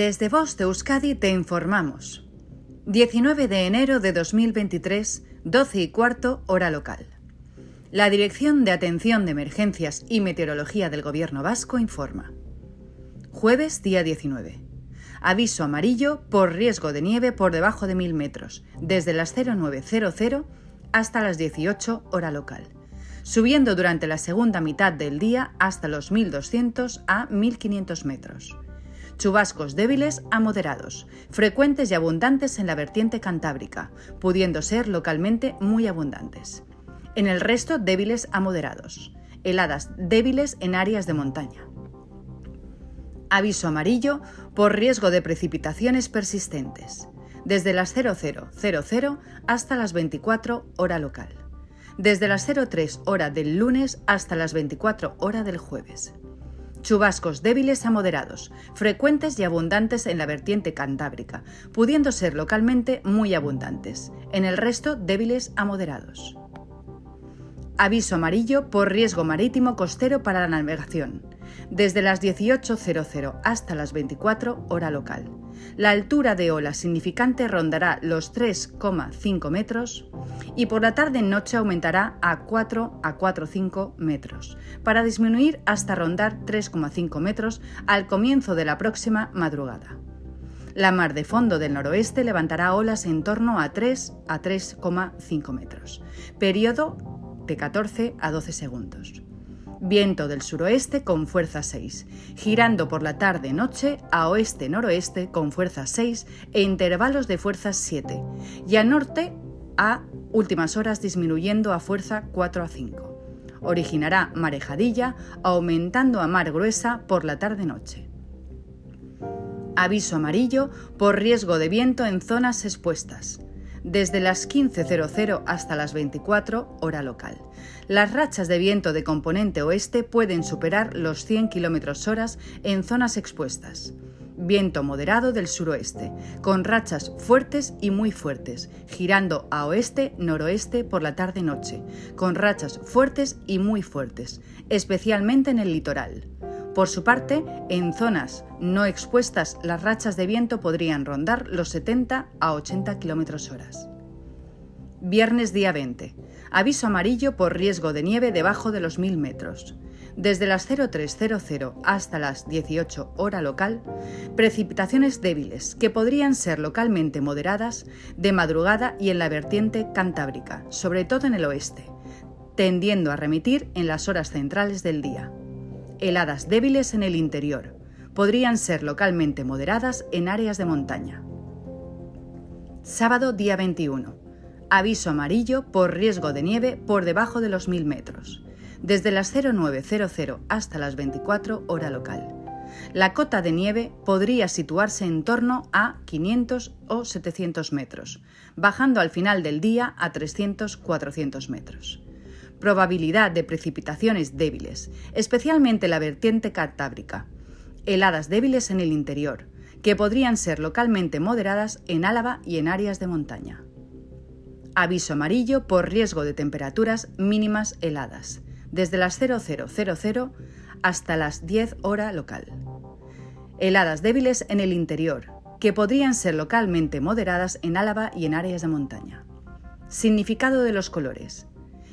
Desde Voz de Euskadi te informamos. 19 de enero de 2023, 12 y cuarto, hora local. La Dirección de Atención de Emergencias y Meteorología del Gobierno Vasco informa. Jueves, día 19. Aviso amarillo por riesgo de nieve por debajo de 1000 metros, desde las 0900 hasta las 18 hora local, subiendo durante la segunda mitad del día hasta los 1200 a 1500 metros. Chubascos débiles a moderados, frecuentes y abundantes en la vertiente cantábrica, pudiendo ser localmente muy abundantes. En el resto débiles a moderados. Heladas débiles en áreas de montaña. Aviso amarillo por riesgo de precipitaciones persistentes. Desde las 0000 hasta las 24 hora local. Desde las 03 hora del lunes hasta las 24 hora del jueves. Chubascos débiles a moderados, frecuentes y abundantes en la vertiente cantábrica, pudiendo ser localmente muy abundantes. En el resto débiles a moderados. Aviso amarillo por riesgo marítimo costero para la navegación. Desde las 18.00 hasta las 24 hora local. La altura de ola significante rondará los 3,5 metros y por la tarde-noche aumentará a 4 a 4,5 metros, para disminuir hasta rondar 3,5 metros al comienzo de la próxima madrugada. La mar de fondo del noroeste levantará olas en torno a 3 a 3,5 metros, periodo de 14 a 12 segundos viento del suroeste con fuerza 6, girando por la tarde-noche a oeste-noroeste con fuerza 6 e intervalos de fuerza 7, y a norte a últimas horas disminuyendo a fuerza 4 a 5. Originará marejadilla, aumentando a mar gruesa por la tarde-noche. Aviso amarillo por riesgo de viento en zonas expuestas desde las 15.00 hasta las 24 hora local. Las rachas de viento de componente oeste pueden superar los 100 km horas en zonas expuestas. Viento moderado del suroeste, con rachas fuertes y muy fuertes, girando a oeste-noroeste por la tarde-noche, con rachas fuertes y muy fuertes, especialmente en el litoral. Por su parte, en zonas no expuestas, las rachas de viento podrían rondar los 70 a 80 km horas. Viernes día 20. Aviso amarillo por riesgo de nieve debajo de los 1000 metros. Desde las 0300 hasta las 18 hora local, precipitaciones débiles que podrían ser localmente moderadas de madrugada y en la vertiente cantábrica, sobre todo en el oeste, tendiendo a remitir en las horas centrales del día heladas débiles en el interior. Podrían ser localmente moderadas en áreas de montaña. Sábado día 21. Aviso amarillo por riesgo de nieve por debajo de los 1000 metros. Desde las 0900 hasta las 24 hora local. La cota de nieve podría situarse en torno a 500 o 700 metros, bajando al final del día a 300-400 metros probabilidad de precipitaciones débiles, especialmente la vertiente cantábrica, heladas débiles en el interior, que podrían ser localmente moderadas en Álava y en áreas de montaña. Aviso amarillo por riesgo de temperaturas mínimas heladas, desde las 0000 hasta las 10 hora local. Heladas débiles en el interior, que podrían ser localmente moderadas en Álava y en áreas de montaña. Significado de los colores.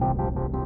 Thank you.